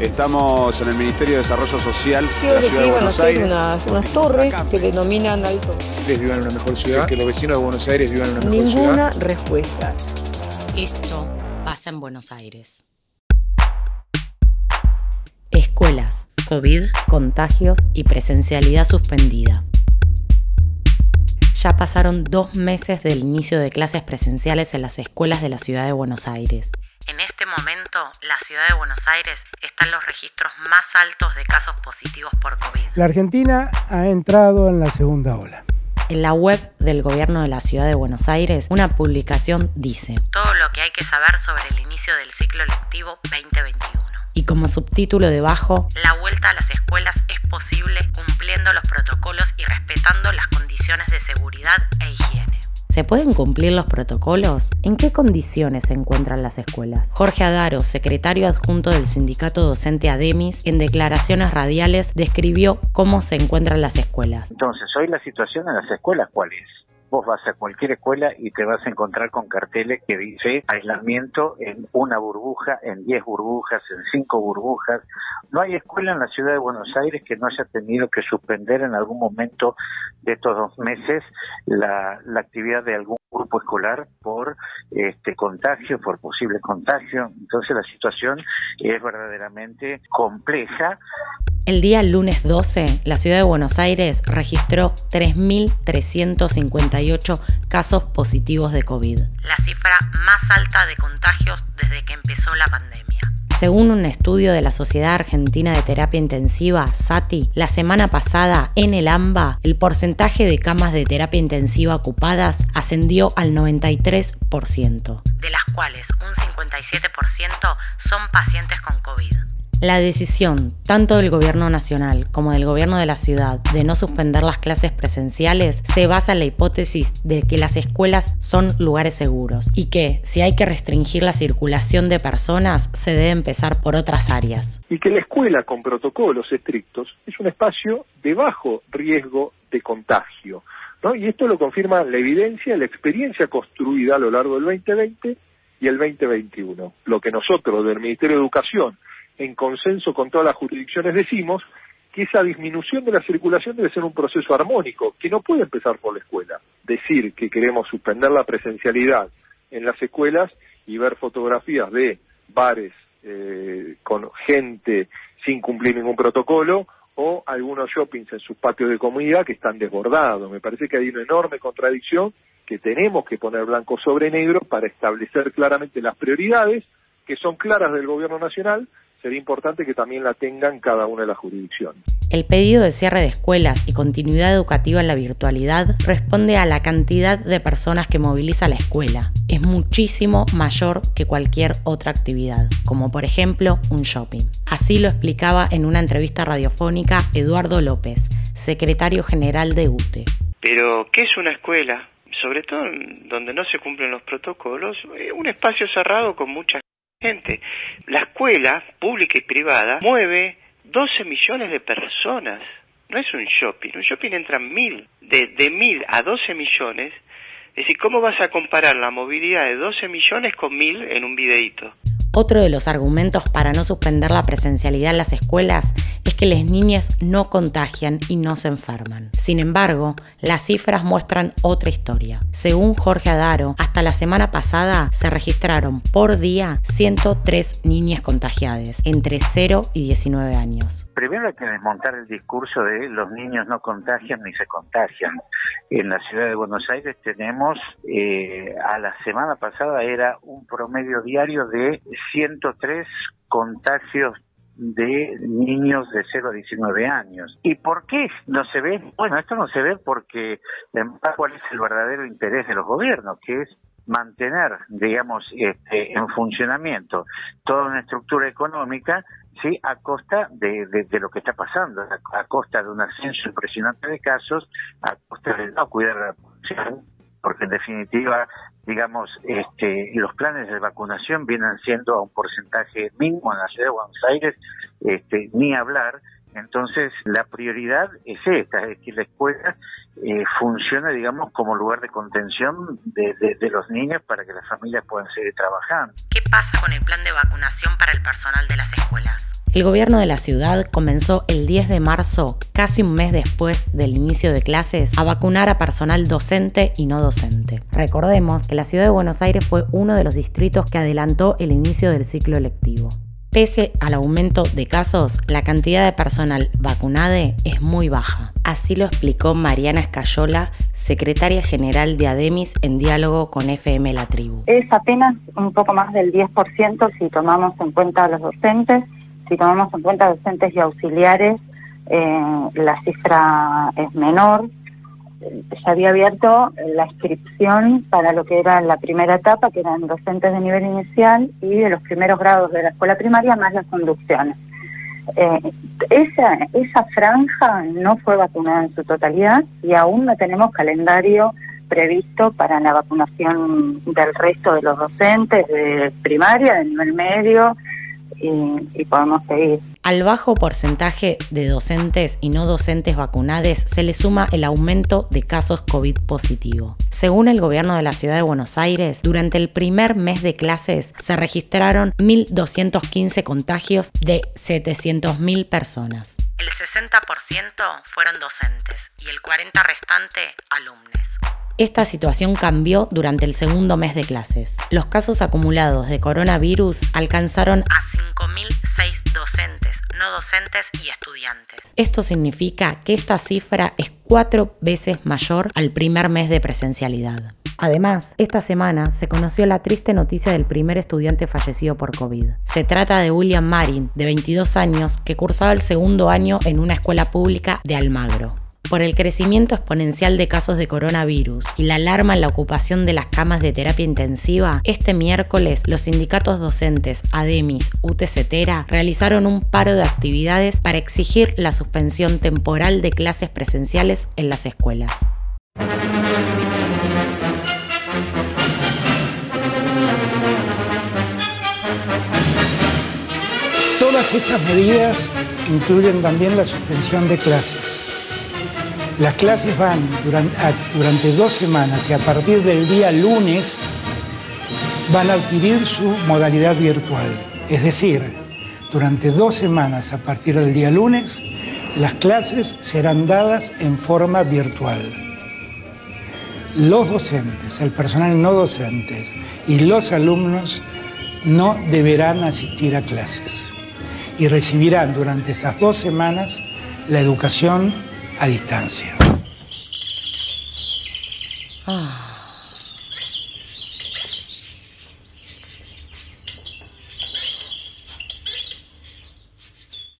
Estamos en el Ministerio de Desarrollo Social de la que Ciudad de Buenos hacer Aires. unas, unas torres que denominan alto. vivan en una mejor ciudad, que los vecinos de Buenos Aires vivan en una mejor ciudad. Ninguna respuesta. Esto pasa en Buenos Aires. Escuelas, COVID, contagios y presencialidad suspendida. Ya pasaron dos meses del inicio de clases presenciales en las escuelas de la ciudad de Buenos Aires. En este momento, la ciudad de Buenos Aires está en los registros más altos de casos positivos por COVID. La Argentina ha entrado en la segunda ola. En la web del gobierno de la ciudad de Buenos Aires, una publicación dice todo lo que hay que saber sobre el inicio del ciclo lectivo 2021. Y como subtítulo debajo, la vuelta a las escuelas es posible cumpliendo los protocolos y respetando las condiciones de seguridad e higiene. ¿Se pueden cumplir los protocolos? ¿En qué condiciones se encuentran las escuelas? Jorge Adaro, secretario adjunto del sindicato docente ADEMIS, en declaraciones radiales describió cómo se encuentran las escuelas. Entonces, hoy la situación en las escuelas, ¿cuál es? Vos vas a cualquier escuela y te vas a encontrar con carteles que dice aislamiento en una burbuja, en 10 burbujas, en 5 burbujas. No hay escuela en la ciudad de Buenos Aires que no haya tenido que suspender en algún momento de estos dos meses la, la actividad de algún grupo escolar por este contagio, por posible contagio. Entonces la situación es verdaderamente compleja El día lunes 12, la ciudad de Buenos Aires registró 3.358 casos positivos de COVID, la cifra más alta de contagios desde que empezó la pandemia. Según un estudio de la Sociedad Argentina de Terapia Intensiva, SATI, la semana pasada en el AMBA, el porcentaje de camas de terapia intensiva ocupadas ascendió al 93%, de las cuales un 57% son pacientes con COVID. La decisión, tanto del gobierno nacional como del gobierno de la ciudad, de no suspender las clases presenciales se basa en la hipótesis de que las escuelas son lugares seguros y que, si hay que restringir la circulación de personas, se debe empezar por otras áreas. Y que la escuela con protocolos estrictos es un espacio de bajo riesgo de contagio. ¿no? Y esto lo confirma la evidencia, la experiencia construida a lo largo del 2020 y el 2021. Lo que nosotros del Ministerio de Educación en consenso con todas las jurisdicciones decimos que esa disminución de la circulación debe ser un proceso armónico, que no puede empezar por la escuela. Decir que queremos suspender la presencialidad en las escuelas y ver fotografías de bares eh, con gente sin cumplir ningún protocolo o algunos shoppings en sus patios de comunidad que están desbordados. Me parece que hay una enorme contradicción que tenemos que poner blanco sobre negro para establecer claramente las prioridades que son claras del gobierno nacional sería importante que también la tengan cada una de las jurisdicciones. El pedido de cierre de escuelas y continuidad educativa en la virtualidad responde a la cantidad de personas que moviliza la escuela. Es muchísimo mayor que cualquier otra actividad, como por ejemplo un shopping. Así lo explicaba en una entrevista radiofónica Eduardo López, secretario general de UTE. Pero, ¿qué es una escuela? Sobre todo donde no se cumplen los protocolos, eh, un espacio cerrado con mucha gente. La escuela, pública y privada, mueve 12 millones de personas. No es un shopping. Un shopping entran mil. De, de mil a 12 millones. Es decir, ¿cómo vas a comparar la movilidad de 12 millones con mil en un videíto? Otro de los argumentos para no suspender la presencialidad en las escuelas es que las niñas no contagian y no se enferman. Sin embargo, las cifras muestran otra historia. Según Jorge Adaro, hasta la semana pasada se registraron por día 103 niñas contagiadas entre 0 y 19 años. Primero hay que desmontar el discurso de los niños no contagian ni se contagian. En la ciudad de Buenos Aires tenemos, eh, a la semana pasada era un promedio diario de 103 contagios de niños de 0 a 19 años. ¿Y por qué no se ve? Bueno, esto no se ve porque cuál es el verdadero interés de los gobiernos, que es mantener, digamos, este, en funcionamiento toda una estructura económica, sí, a costa de, de, lo que está pasando, a, costa de un ascenso impresionante de casos, a costa de no cuidar la población, porque en definitiva, digamos, este, los planes de vacunación vienen siendo a un porcentaje mínimo en la ciudad de Buenos Aires, este, ni hablar. Entonces, la prioridad es esta, es que la escuela eh, funcione, digamos, como lugar de contención de, de, los niños para que las familias puedan seguir trabajando. ¿Qué pasa con el plan de vacunación para el personal de las escuelas? El gobierno de la ciudad comenzó el 10 de marzo, casi un mes después del inicio de clases, a vacunar a personal docente y no docente. Recordemos que la ciudad de Buenos Aires fue uno de los distritos que adelantó el inicio del ciclo lectivo. Pese al aumento de casos, la cantidad de personal vacunade es muy baja. Así lo explicó Mariana Escayola, secretaria general de ADEMIS, en diálogo con FM La Tribu. Es apenas un poco más del 10% si tomamos en cuenta a los docentes, si tomamos en cuenta docentes y auxiliares, eh, la cifra es menor se había abierto la inscripción para lo que era la primera etapa, que eran docentes de nivel inicial y de los primeros grados de la escuela primaria, más las conducciones. Eh, esa, esa franja no fue vacunada en su totalidad y aún no tenemos calendario previsto para la vacunación del resto de los docentes de primaria, de nivel medio, y, podemos seguir. Al bajo porcentaje de docentes y no docentes vacunados se le suma el aumento de casos COVID positivo. Según el gobierno de la ciudad de Buenos Aires, durante el primer mes de clases se registraron 1.215 contagios de 700.000 personas. El 60% fueron docentes y el 40% restante alumnos. Esta situación cambió durante el segundo mes de clases. Los casos acumulados de coronavirus alcanzaron a 5.006 docentes, no docentes y estudiantes. Esto significa que esta cifra es cuatro veces mayor al primer mes de presencialidad. Además, esta semana se conoció la triste noticia del primer estudiante fallecido por COVID. Se trata de William Marin, de 22 años, que cursaba el segundo año en una escuela pública de Almagro. Por el crecimiento exponencial de casos de coronavirus y la alarma en la ocupación de las camas de terapia intensiva, este miércoles los sindicatos docentes ADEMIS, UTCTERA realizaron un paro de actividades para exigir la suspensión temporal de clases presenciales en las escuelas. Todas estas medidas incluyen también la suspensión de clases. Las clases van durante, dos semanas y a partir del día lunes van a adquirir su modalidad virtual. Es decir, durante dos semanas a partir del día lunes, las clases serán dadas en forma virtual. Los docentes, el personal no docente y los alumnos no deberán asistir a clases y recibirán durante esas dos semanas la educación a distancia. Ah.